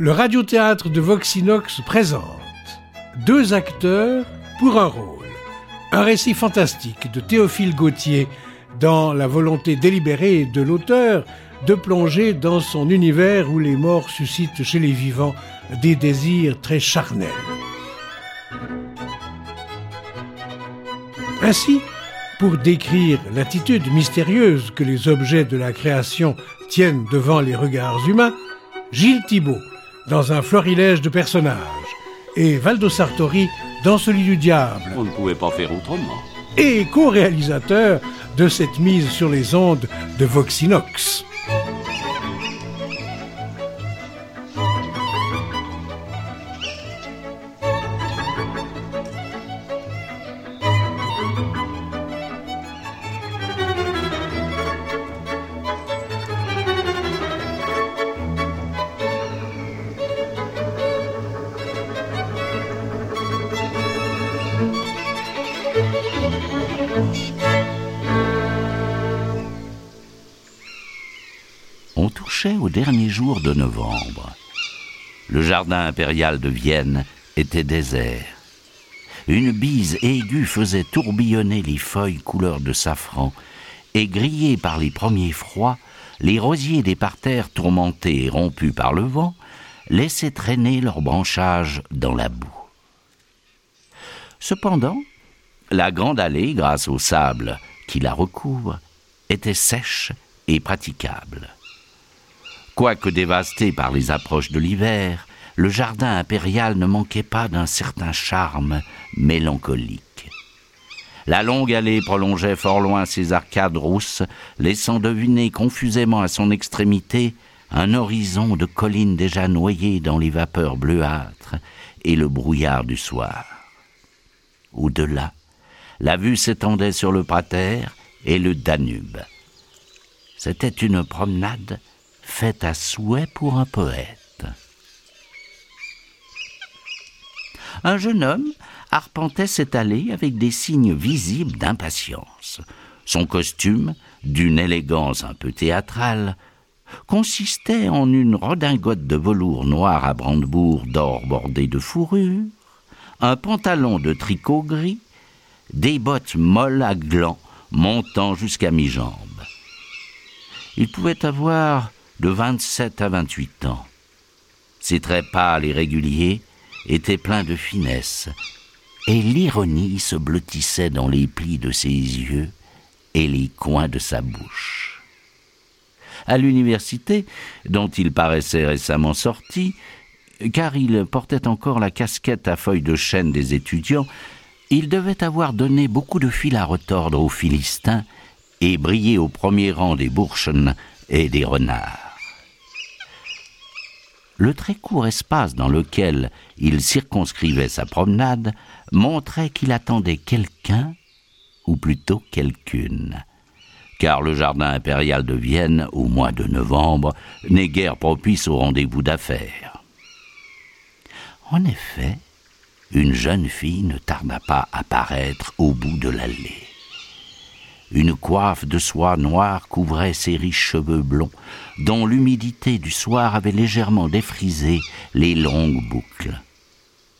Le radiothéâtre de Voxinox présente deux acteurs pour un rôle. Un récit fantastique de Théophile Gautier dans la volonté délibérée de l'auteur de plonger dans son univers où les morts suscitent chez les vivants des désirs très charnels. Ainsi, pour décrire l'attitude mystérieuse que les objets de la création tiennent devant les regards humains, Gilles Thibault, dans un florilège de personnages, et Valdo Sartori dans celui du diable. On ne pouvait pas faire autrement. Et co-réalisateur de cette mise sur les ondes de Voxinox. On touchait au dernier jour de novembre. Le jardin impérial de Vienne était désert. Une bise aiguë faisait tourbillonner les feuilles couleur de safran, et grillés par les premiers froids, les rosiers des parterres tourmentés et rompus par le vent laissaient traîner leurs branchages dans la boue. Cependant, la grande allée, grâce au sable qui la recouvre, était sèche et praticable. Quoique dévasté par les approches de l'hiver, le jardin impérial ne manquait pas d'un certain charme mélancolique. La longue allée prolongeait fort loin ses arcades rousses, laissant deviner confusément à son extrémité un horizon de collines déjà noyées dans les vapeurs bleuâtres et le brouillard du soir. Au-delà, la vue s'étendait sur le Prater et le Danube. C'était une promenade faite à souhait pour un poète. Un jeune homme arpentait cette allée avec des signes visibles d'impatience. Son costume, d'une élégance un peu théâtrale, consistait en une redingote de velours noir à brandebourg d'or bordé de fourrure, un pantalon de tricot gris, des bottes molles à glands montant jusqu'à mi-jambe. Il pouvait avoir de 27 à 28 ans. Ses traits pâles et réguliers étaient pleins de finesse, et l'ironie se blottissait dans les plis de ses yeux et les coins de sa bouche. À l'université, dont il paraissait récemment sorti, car il portait encore la casquette à feuilles de chêne des étudiants, il devait avoir donné beaucoup de fil à retordre aux Philistins et briller au premier rang des Burschen et des renards. Le très court espace dans lequel il circonscrivait sa promenade montrait qu'il attendait quelqu'un, ou plutôt quelqu'une. Car le jardin impérial de Vienne, au mois de novembre, n'est guère propice au rendez-vous d'affaires. En effet, une jeune fille ne tarda pas à paraître au bout de l'allée. Une coiffe de soie noire couvrait ses riches cheveux blonds, dont l'humidité du soir avait légèrement défrisé les longues boucles.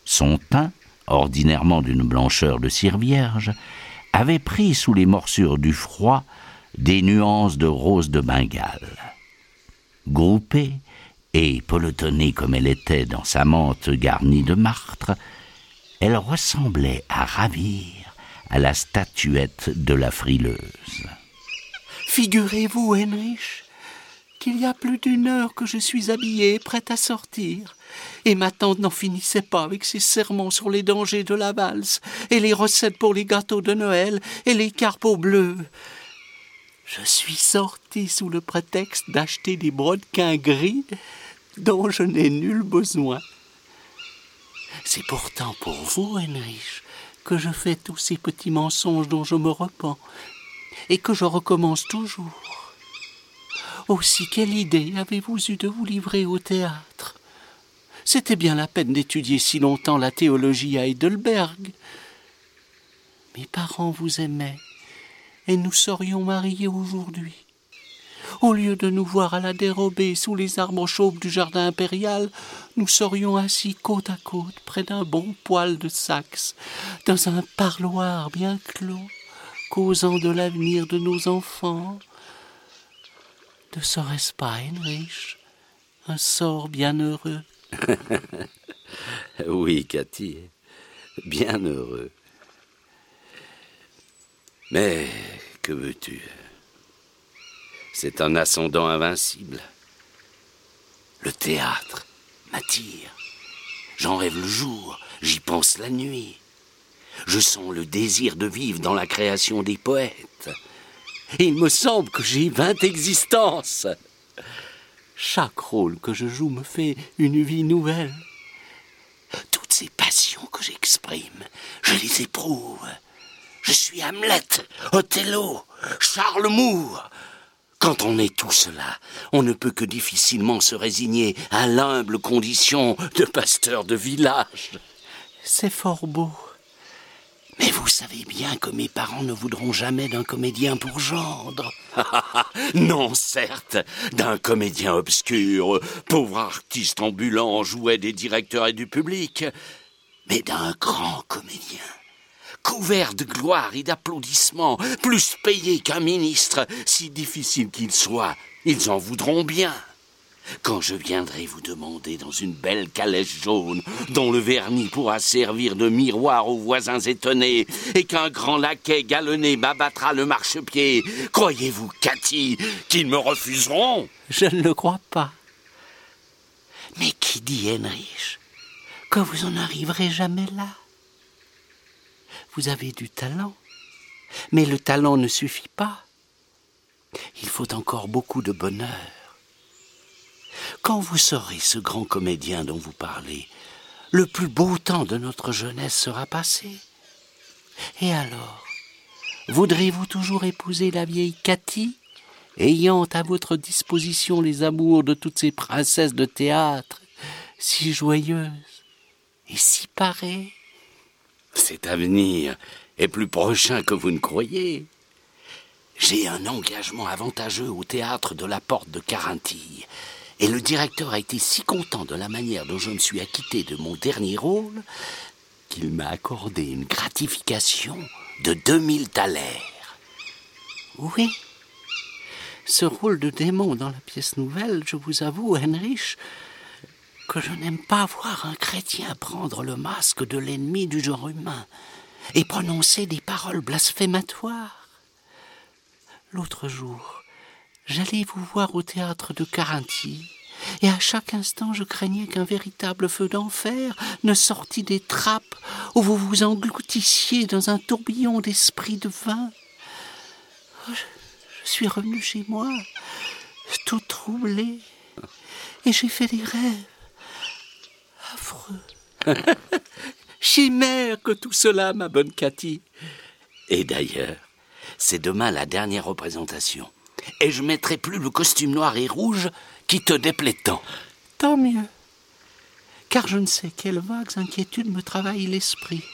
Son teint, ordinairement d'une blancheur de cire vierge, avait pris sous les morsures du froid des nuances de rose de Bengale. Groupée et pelotonnée comme elle était dans sa mante garnie de martre, elle ressemblait à ravir à la statuette de la frileuse. Figurez-vous, Heinrich, qu'il y a plus d'une heure que je suis habillée, prête à sortir, et ma tante n'en finissait pas avec ses sermons sur les dangers de la valse, et les recettes pour les gâteaux de Noël, et les carpeaux bleus. Je suis sortie sous le prétexte d'acheter des brodequins gris dont je n'ai nul besoin. C'est pourtant pour vous, Heinrich, que je fais tous ces petits mensonges dont je me repens, et que je recommence toujours. Aussi, quelle idée avez-vous eue de vous livrer au théâtre? C'était bien la peine d'étudier si longtemps la théologie à Heidelberg. Mes parents vous aimaient, et nous serions mariés aujourd'hui. Au lieu de nous voir à la dérobée sous les arbres chauves du jardin impérial, nous serions assis côte à côte près d'un bon poêle de Saxe, dans un parloir bien clos, causant de l'avenir de nos enfants. Ne serait-ce pas, Heinrich, un sort bien heureux Oui, Cathy, bien heureux. Mais que veux-tu? C'est un ascendant invincible. Le théâtre m'attire. J'en rêve le jour, j'y pense la nuit. Je sens le désir de vivre dans la création des poètes. Il me semble que j'ai vingt existences. Chaque rôle que je joue me fait une vie nouvelle. Toutes ces passions que j'exprime, je les éprouve. Je suis Hamlet, Othello, Charles Moore. Quand on est tout cela, on ne peut que difficilement se résigner à l'humble condition de pasteur de village. C'est fort beau. Mais vous savez bien que mes parents ne voudront jamais d'un comédien pour gendre. non, certes, d'un comédien obscur, pauvre artiste ambulant, jouet des directeurs et du public, mais d'un grand comédien couvert de gloire et d'applaudissements, plus payé qu'un ministre, si difficile qu'il soit, ils en voudront bien. Quand je viendrai vous demander dans une belle calèche jaune, dont le vernis pourra servir de miroir aux voisins étonnés, et qu'un grand laquais galonné m'abattra le marchepied, croyez-vous, Cathy, qu'ils me refuseront? Je ne le crois pas. Mais qui dit Heinrich que vous en arriverez jamais là? Vous avez du talent, mais le talent ne suffit pas. Il faut encore beaucoup de bonheur. Quand vous serez ce grand comédien dont vous parlez, le plus beau temps de notre jeunesse sera passé. Et alors, voudrez-vous toujours épouser la vieille Cathy, ayant à votre disposition les amours de toutes ces princesses de théâtre, si joyeuses et si parées? Cet avenir est plus prochain que vous ne croyez. J'ai un engagement avantageux au théâtre de la Porte de Carintille et le directeur a été si content de la manière dont je me suis acquitté de mon dernier rôle qu'il m'a accordé une gratification de 2000 thalers. Oui. Ce rôle de démon dans la pièce nouvelle, je vous avoue, Heinrich, que je n'aime pas voir un chrétien prendre le masque de l'ennemi du genre humain et prononcer des paroles blasphématoires. L'autre jour, J'allais vous voir au théâtre de Carinthie, et à chaque instant je craignais qu'un véritable feu d'enfer ne sortît des trappes où vous vous engloutissiez dans un tourbillon d'esprit de vin. Oh, je, suis revenu chez moi, tout troublé, et j'ai fait des rêves. Chimère que tout cela, ma bonne Cathy. Et d'ailleurs, c'est demain la dernière représentation et je mettrai plus le costume noir et rouge qui te déplaît tant. Tant mieux. Car je ne sais quelles vagues inquiétudes me travaillent l'esprit.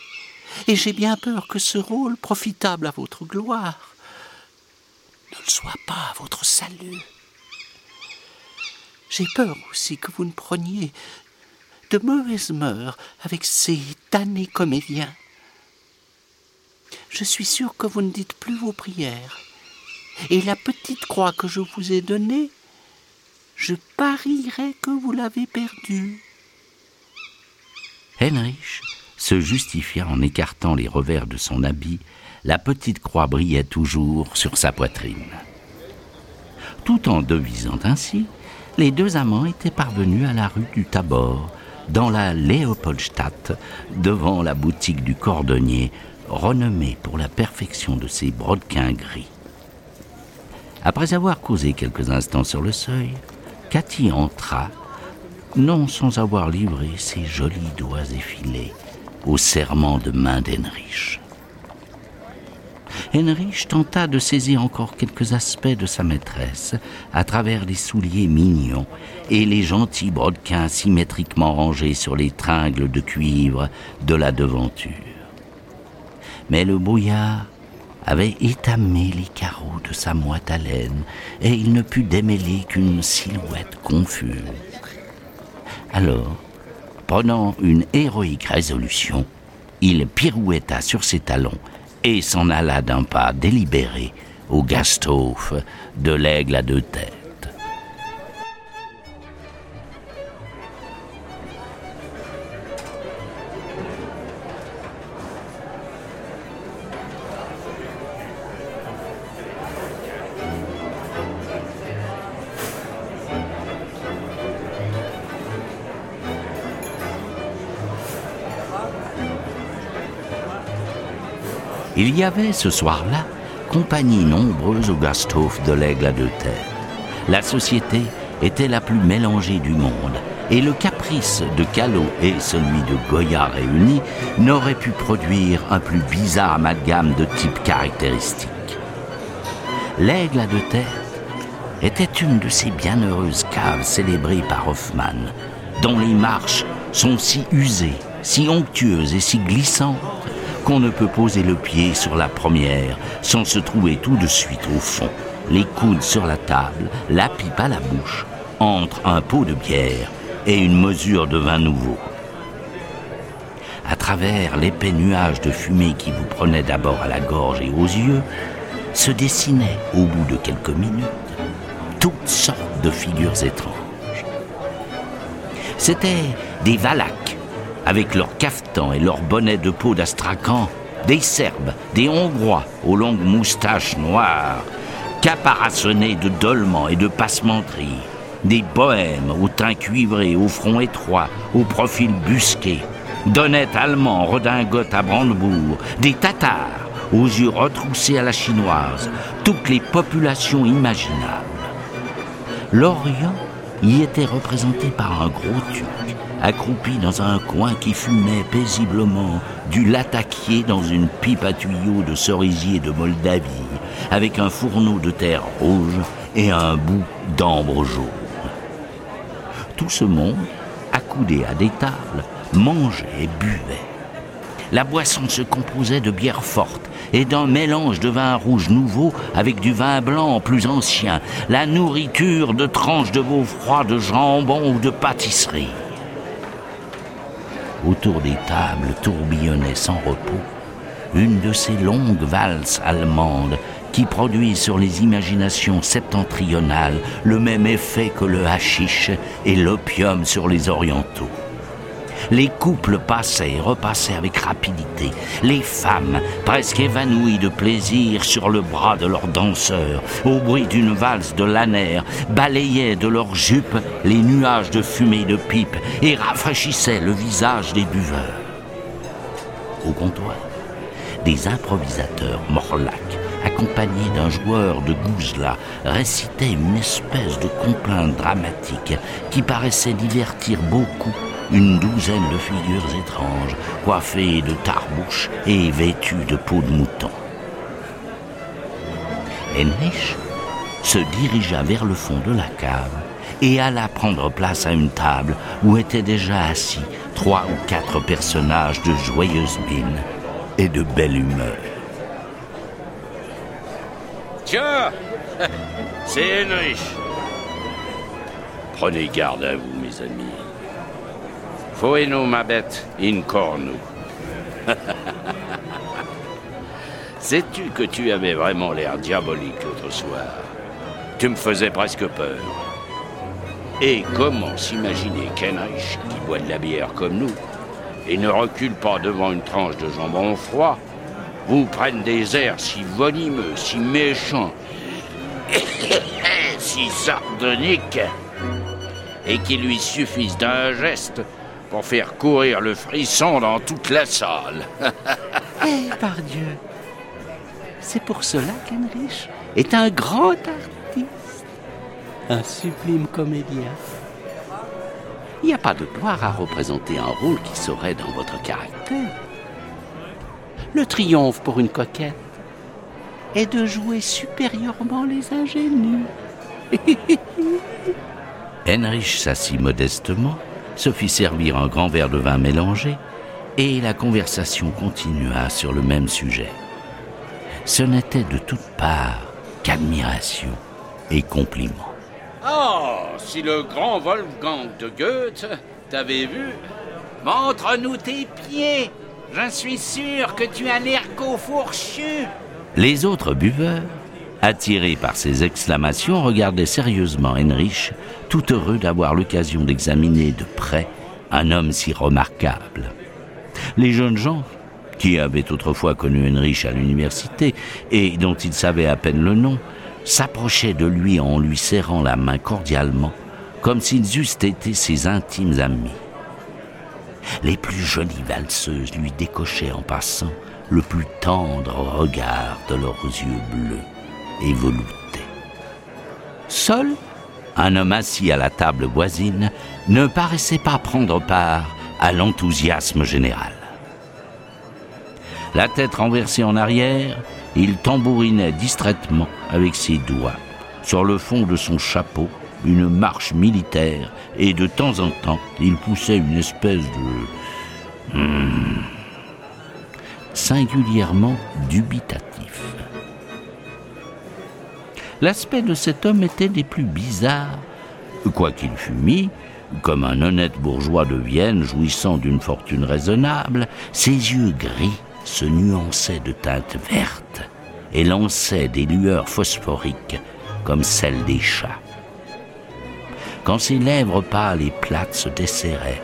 Et j'ai bien peur que ce rôle, profitable à votre gloire, ne le soit pas à votre salut. J'ai peur aussi que vous ne preniez de mauvaises mœurs avec ces damnés comédiens. Je suis sûr que vous ne dites plus vos prières et la petite croix que je vous ai donnée, je parierais que vous l'avez perdue. Heinrich se justifia en écartant les revers de son habit. La petite croix brillait toujours sur sa poitrine. Tout en devisant ainsi, les deux amants étaient parvenus à la rue du Tabor, dans la Léopoldstadt, devant la boutique du cordonnier, renommée pour la perfection de ses brodequins gris. Après avoir causé quelques instants sur le seuil, Cathy entra, non sans avoir livré ses jolis doigts effilés au serment de main d'Henrich. Henrich tenta de saisir encore quelques aspects de sa maîtresse à travers les souliers mignons et les gentils brodequins symétriquement rangés sur les tringles de cuivre de la devanture. Mais le brouillard avait étamé les carreaux de sa moite à laine, et il ne put démêler qu'une silhouette confuse. Alors, prenant une héroïque résolution, il pirouetta sur ses talons et s'en alla d'un pas délibéré au Gasthof de l'aigle à deux têtes. Il y avait ce soir-là compagnie nombreuse au Gasthof de l'Aigle à deux terres. La société était la plus mélangée du monde, et le caprice de Callot et celui de Goya réunis n'auraient pu produire un plus bizarre amalgame de type caractéristique. L'Aigle à deux terres était une de ces bienheureuses caves célébrées par Hoffmann, dont les marches sont si usées, si onctueuses et si glissantes qu'on ne peut poser le pied sur la première sans se trouver tout de suite au fond, les coudes sur la table, la pipe à la bouche, entre un pot de bière et une mesure de vin nouveau. À travers l'épais nuage de fumée qui vous prenait d'abord à la gorge et aux yeux, se dessinaient, au bout de quelques minutes, toutes sortes de figures étranges. C'étaient des valaques avec leurs cafetans et leurs bonnets de peau d'Astrakhan, des Serbes, des Hongrois aux longues moustaches noires, caparaçonnés de dolmans et de passementeries, des Bohèmes au teint cuivré, au front étroit, au profil busqué, d'honnêtes Allemands redingotes à Brandebourg, des Tatars aux yeux retroussés à la chinoise, toutes les populations imaginables. L'Orient y était représenté par un gros turc, accroupi dans un coin qui fumait paisiblement du lataquier dans une pipe à tuyaux de cerisier de Moldavie, avec un fourneau de terre rouge et un bout d'ambre jaune. Tout ce monde, accoudé à des tables, mangeait et buvait. La boisson se composait de bière forte et d'un mélange de vin rouge nouveau avec du vin blanc plus ancien, la nourriture de tranches de veau froid, de jambon ou de pâtisserie. Autour des tables tourbillonnait sans repos une de ces longues valses allemandes qui produisent sur les imaginations septentrionales le même effet que le hashish et l'opium sur les orientaux. Les couples passaient et repassaient avec rapidité. Les femmes, presque évanouies de plaisir sur le bras de leurs danseurs, au bruit d'une valse de lanère, balayaient de leurs jupes les nuages de fumée de pipe et rafraîchissaient le visage des buveurs. Au comptoir, des improvisateurs morlacs accompagnés d'un joueur de gouzla, récitaient une espèce de complainte dramatique qui paraissait divertir beaucoup une douzaine de figures étranges, coiffées de tarbouches et vêtues de peau de mouton. Heinrich se dirigea vers le fond de la cave et alla prendre place à une table où étaient déjà assis trois ou quatre personnages de joyeuse mine et de belle humeur. Tiens, c'est Heinrich. Prenez garde à vous, mes amis. Foeno, ma bête, in cornu. Sais-tu que tu avais vraiment l'air diabolique l'autre soir? Tu me faisais presque peur. Et comment s'imaginer qu'Henrich, qui boit de la bière comme nous, et ne recule pas devant une tranche de jambon froid, vous prenne des airs si venimeux, si méchants, si sardoniques, et qu'il lui suffise d'un geste pour faire courir le frisson dans toute la salle. eh, par Dieu C'est pour cela qu'Henrich est un grand artiste, un sublime comédien. Il n'y a pas de gloire à représenter un rôle qui serait dans votre caractère. Le triomphe pour une coquette est de jouer supérieurement les ingénus. Henrich s'assit modestement se fit servir un grand verre de vin mélangé, et la conversation continua sur le même sujet. ce n'était de toutes parts qu'admiration et compliments. Oh, si le grand Wolfgang de Goethe t'avait vu. Montre-nous tes pieds. Je suis sûr que tu as un ergot fourchu. Les autres buveurs, attirés par ces exclamations, regardaient sérieusement Heinrich, tout heureux d'avoir l'occasion d'examiner de près un homme si remarquable. Les jeunes gens, qui avaient autrefois connu Heinrich à l'université et dont ils savaient à peine le nom, s'approchaient de lui en lui serrant la main cordialement, comme s'ils eussent été ses intimes amis. Les plus jolies valseuses lui décochaient en passant le plus tendre regard de leurs yeux bleus et. Seul, un homme assis à la table voisine ne paraissait pas prendre part à l'enthousiasme général. La tête renversée en arrière, il tambourinait distraitement avec ses doigts, sur le fond de son chapeau, une marche militaire, et de temps en temps, il poussait une espèce de... Hmm, singulièrement dubitatif. L'aspect de cet homme était des plus bizarres, quoiqu'il fût mis, comme un honnête bourgeois de Vienne jouissant d'une fortune raisonnable, ses yeux gris se nuançait de teintes vertes et lançait des lueurs phosphoriques comme celles des chats. Quand ses lèvres pâles et plates se desserraient,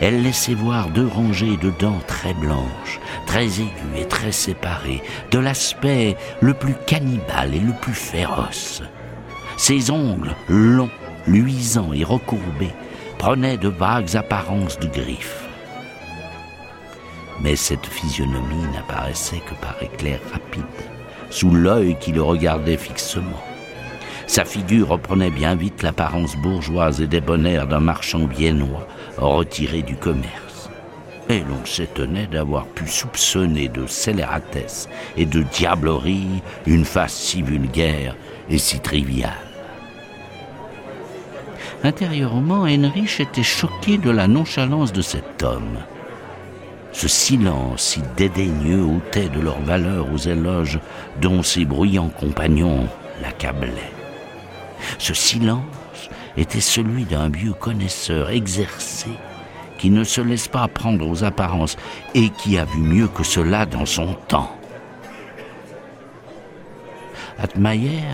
elle laissait voir deux rangées de dents très blanches, très aiguës et très séparées, de l'aspect le plus cannibale et le plus féroce. Ses ongles, longs, luisants et recourbés, prenaient de vagues apparences de griffes mais cette physionomie n'apparaissait que par éclairs rapides, sous l'œil qui le regardait fixement. Sa figure reprenait bien vite l'apparence bourgeoise et débonnaire d'un marchand viennois retiré du commerce. Et l'on s'étonnait d'avoir pu soupçonner de scélératesse et de diablerie une face si vulgaire et si triviale. Intérieurement, Heinrich était choqué de la nonchalance de cet homme ce silence si dédaigneux ôtait de leur valeur aux éloges dont ses bruyants compagnons l'accablaient. Ce silence était celui d'un vieux connaisseur exercé qui ne se laisse pas prendre aux apparences et qui a vu mieux que cela dans son temps. Atmayer,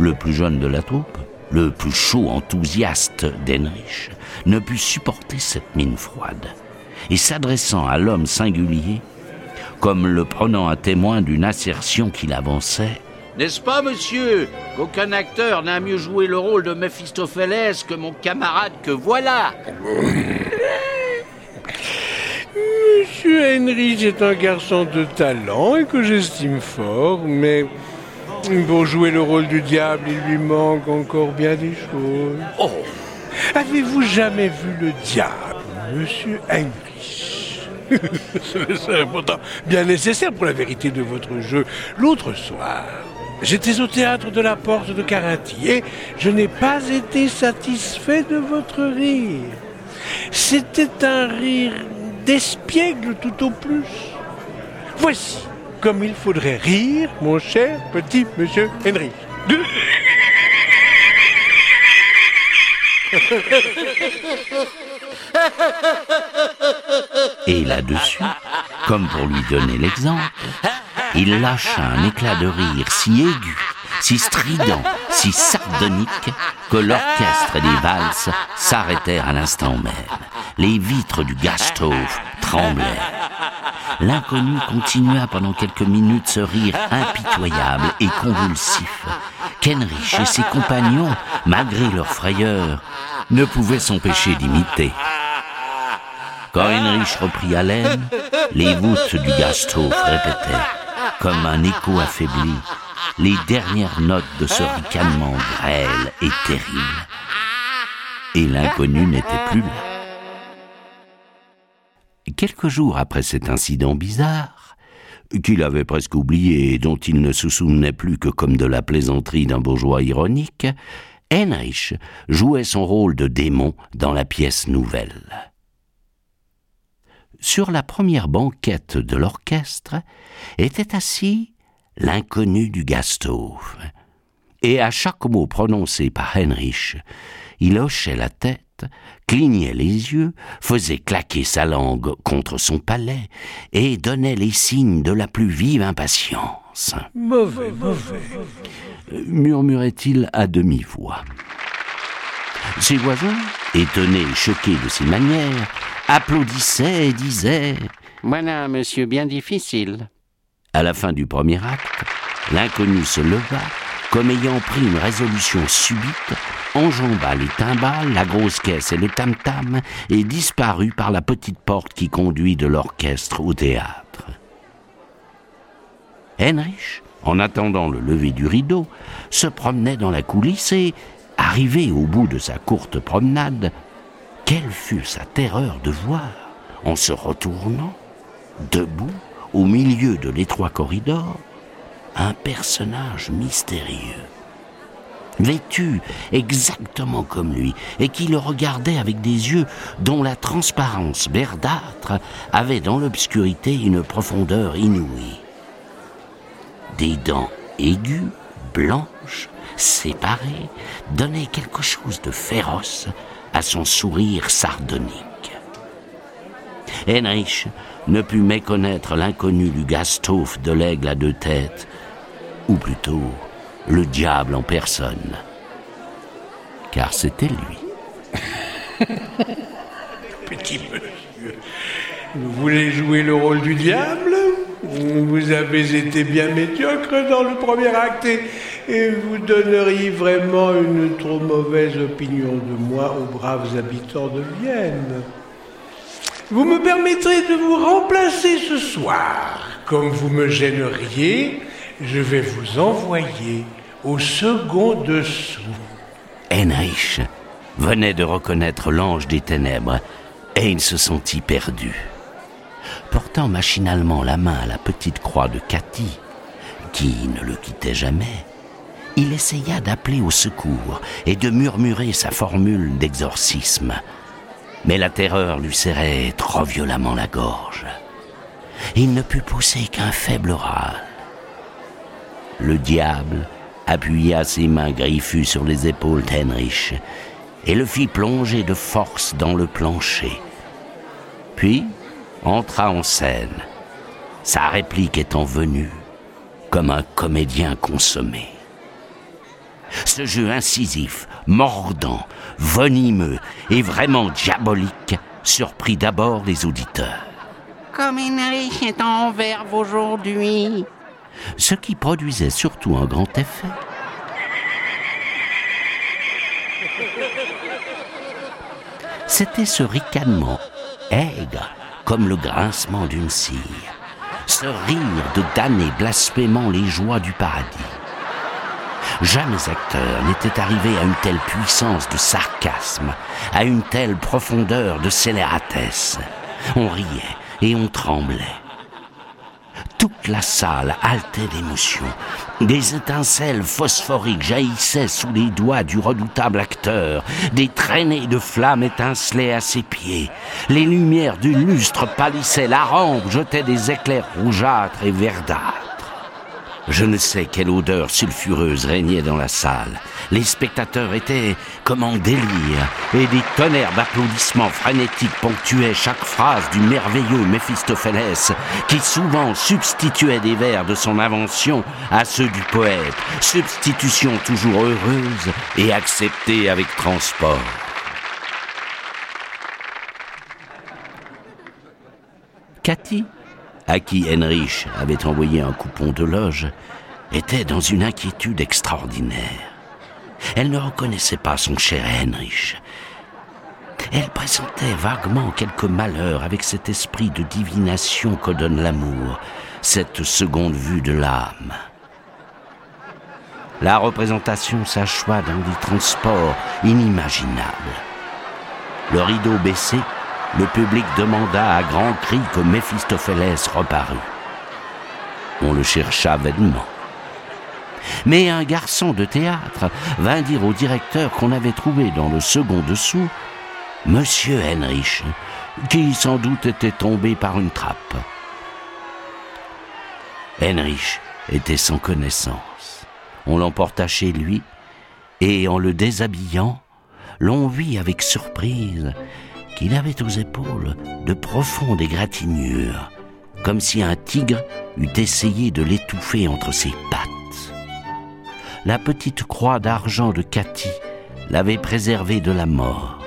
le plus jeune de la troupe, le plus chaud enthousiaste d'Henrich, ne put supporter cette mine froide et s'adressant à l'homme singulier, comme le prenant à témoin d'une assertion qu'il avançait. N'est-ce pas, monsieur, qu'aucun acteur n'a mieux joué le rôle de Méphistophélès que mon camarade que voilà? Monsieur Henry est un garçon de talent et que j'estime fort, mais pour jouer le rôle du diable, il lui manque encore bien des choses. Oh Avez-vous jamais vu le diable, monsieur Henry? C'est pourtant bien nécessaire pour la vérité de votre jeu. L'autre soir, j'étais au théâtre de la Porte de Carinthie et je n'ai pas été satisfait de votre rire. C'était un rire d'espiègle tout au plus. Voici comme il faudrait rire, mon cher petit monsieur Henry. Et là-dessus, comme pour lui donner l'exemple, il lâcha un éclat de rire si aigu, si strident, si sardonique, que l'orchestre des valses s'arrêtèrent à l'instant même. Les vitres du Gasthof tremblèrent. L'inconnu continua pendant quelques minutes ce rire impitoyable et convulsif, qu'Henrich et ses compagnons, malgré leur frayeur, ne pouvaient s'empêcher d'imiter. Quand Heinrich reprit haleine, les voûtes du Gasthof répétaient, comme un écho affaibli, les dernières notes de ce ricanement grêle et terrible. Et l'inconnu n'était plus là. Quelques jours après cet incident bizarre, qu'il avait presque oublié et dont il ne se souvenait plus que comme de la plaisanterie d'un bourgeois ironique, Heinrich jouait son rôle de démon dans la pièce nouvelle. Sur la première banquette de l'orchestre était assis l'inconnu du Gasthof. Et à chaque mot prononcé par Heinrich, il hochait la tête, clignait les yeux, faisait claquer sa langue contre son palais et donnait les signes de la plus vive impatience. Mauvais, mauvais. murmurait-il à demi-voix. Ses voisins, étonnés et choqués de ses manières, applaudissaient et disaient Voilà un monsieur bien difficile. À la fin du premier acte, l'inconnu se leva, comme ayant pris une résolution subite, enjamba les timbales, la grosse caisse et le tam-tam, et disparut par la petite porte qui conduit de l'orchestre au théâtre. Heinrich, en attendant le lever du rideau, se promenait dans la coulisse et, arrivé au bout de sa courte promenade, quelle fut sa terreur de voir, en se retournant, debout, au milieu de l'étroit corridor, un personnage mystérieux, vêtu exactement comme lui, et qui le regardait avec des yeux dont la transparence verdâtre avait dans l'obscurité une profondeur inouïe. Des dents aiguës, blanches, séparées, donnaient quelque chose de féroce à son sourire sardonique. Heinrich ne put méconnaître l'inconnu du Gasthof de l'aigle à deux têtes, ou plutôt le diable en personne. Car c'était lui. Petit monsieur, vous voulez jouer le rôle du diable? Vous avez été bien médiocre dans le premier acte et, et vous donneriez vraiment une trop mauvaise opinion de moi aux braves habitants de Vienne. Vous me permettrez de vous remplacer ce soir. Comme vous me gêneriez, je vais vous envoyer au second dessous. Heinrich venait de reconnaître l'ange des ténèbres et il se sentit perdu. Portant machinalement la main à la petite croix de Cathy, qui ne le quittait jamais, il essaya d'appeler au secours et de murmurer sa formule d'exorcisme. Mais la terreur lui serrait trop violemment la gorge. Il ne put pousser qu'un faible râle. Le diable appuya ses mains griffues sur les épaules d'Heinrich et le fit plonger de force dans le plancher. Puis entra en scène, sa réplique étant venue comme un comédien consommé. Ce jeu incisif, mordant, venimeux et vraiment diabolique surprit d'abord les auditeurs. Comme Heinrich est en verve aujourd'hui. Ce qui produisait surtout un grand effet. C'était ce ricanement aigre comme le grincement d'une cire, ce rire de damner blasphémant les joies du paradis. Jamais acteur n'était arrivé à une telle puissance de sarcasme, à une telle profondeur de scélératesse. On riait et on tremblait. La salle haletait d'émotion. Des étincelles phosphoriques jaillissaient sous les doigts du redoutable acteur. Des traînées de flammes étincelaient à ses pieds. Les lumières du lustre pâlissaient. La rampe jetait des éclairs rougeâtres et verdâtres. Je ne sais quelle odeur sulfureuse régnait dans la salle. Les spectateurs étaient comme en délire, et des tonnerres d'applaudissements frénétiques ponctuaient chaque phrase du merveilleux Méphistophélès, qui souvent substituait des vers de son invention à ceux du poète, substitution toujours heureuse et acceptée avec transport. Cathy? À qui Heinrich avait envoyé un coupon de loge, était dans une inquiétude extraordinaire. Elle ne reconnaissait pas son cher Heinrich. Elle pressentait vaguement quelque malheur avec cet esprit de divination que donne l'amour, cette seconde vue de l'âme. La représentation s'acheva dans des transports inimaginables. Le rideau baissé, le public demanda à grands cris que Méphistophélès reparut. On le chercha vainement. Mais un garçon de théâtre vint dire au directeur qu'on avait trouvé dans le second dessous Monsieur Heinrich, qui sans doute était tombé par une trappe. Heinrich était sans connaissance. On l'emporta chez lui, et en le déshabillant, l'on vit avec surprise qu'il avait aux épaules de profondes égratignures, comme si un tigre eût essayé de l'étouffer entre ses pattes. La petite croix d'argent de Cathy l'avait préservé de la mort.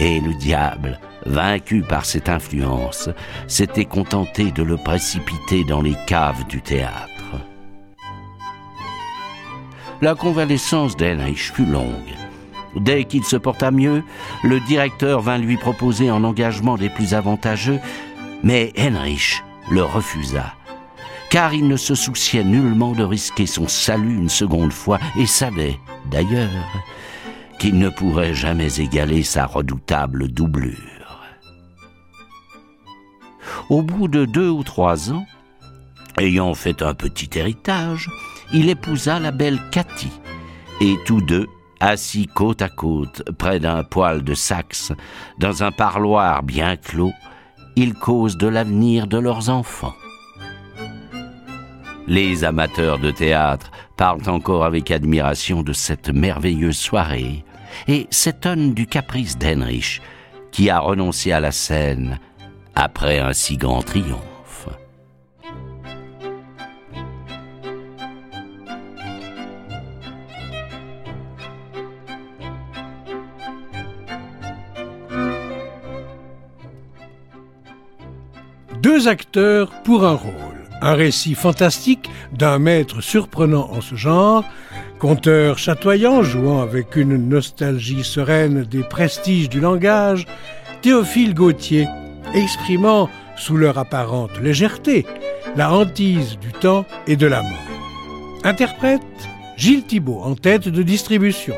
Et le diable, vaincu par cette influence, s'était contenté de le précipiter dans les caves du théâtre. La convalescence d'Heinrich fut longue. Dès qu'il se porta mieux, le directeur vint lui proposer un engagement des plus avantageux, mais Heinrich le refusa, car il ne se souciait nullement de risquer son salut une seconde fois et savait, d'ailleurs, qu'il ne pourrait jamais égaler sa redoutable doublure. Au bout de deux ou trois ans, ayant fait un petit héritage, il épousa la belle Cathy, et tous deux, assis côte à côte près d'un poêle de Saxe, dans un parloir bien clos, ils causent de l'avenir de leurs enfants. Les amateurs de théâtre parlent encore avec admiration de cette merveilleuse soirée et s'étonne du caprice d'Henrich, qui a renoncé à la scène après un si grand triomphe. Acteurs pour un rôle. Un récit fantastique d'un maître surprenant en ce genre, Conteur chatoyant, jouant avec une nostalgie sereine des prestiges du langage, Théophile Gautier, exprimant, sous leur apparente légèreté, la hantise du temps et de la mort. Interprète, Gilles Thibault en tête de distribution,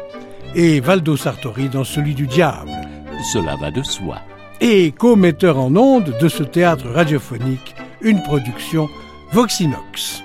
et Valdo Sartori dans celui du diable. Cela va de soi. Et co-metteur en ondes de ce théâtre radiophonique, une production Voxinox.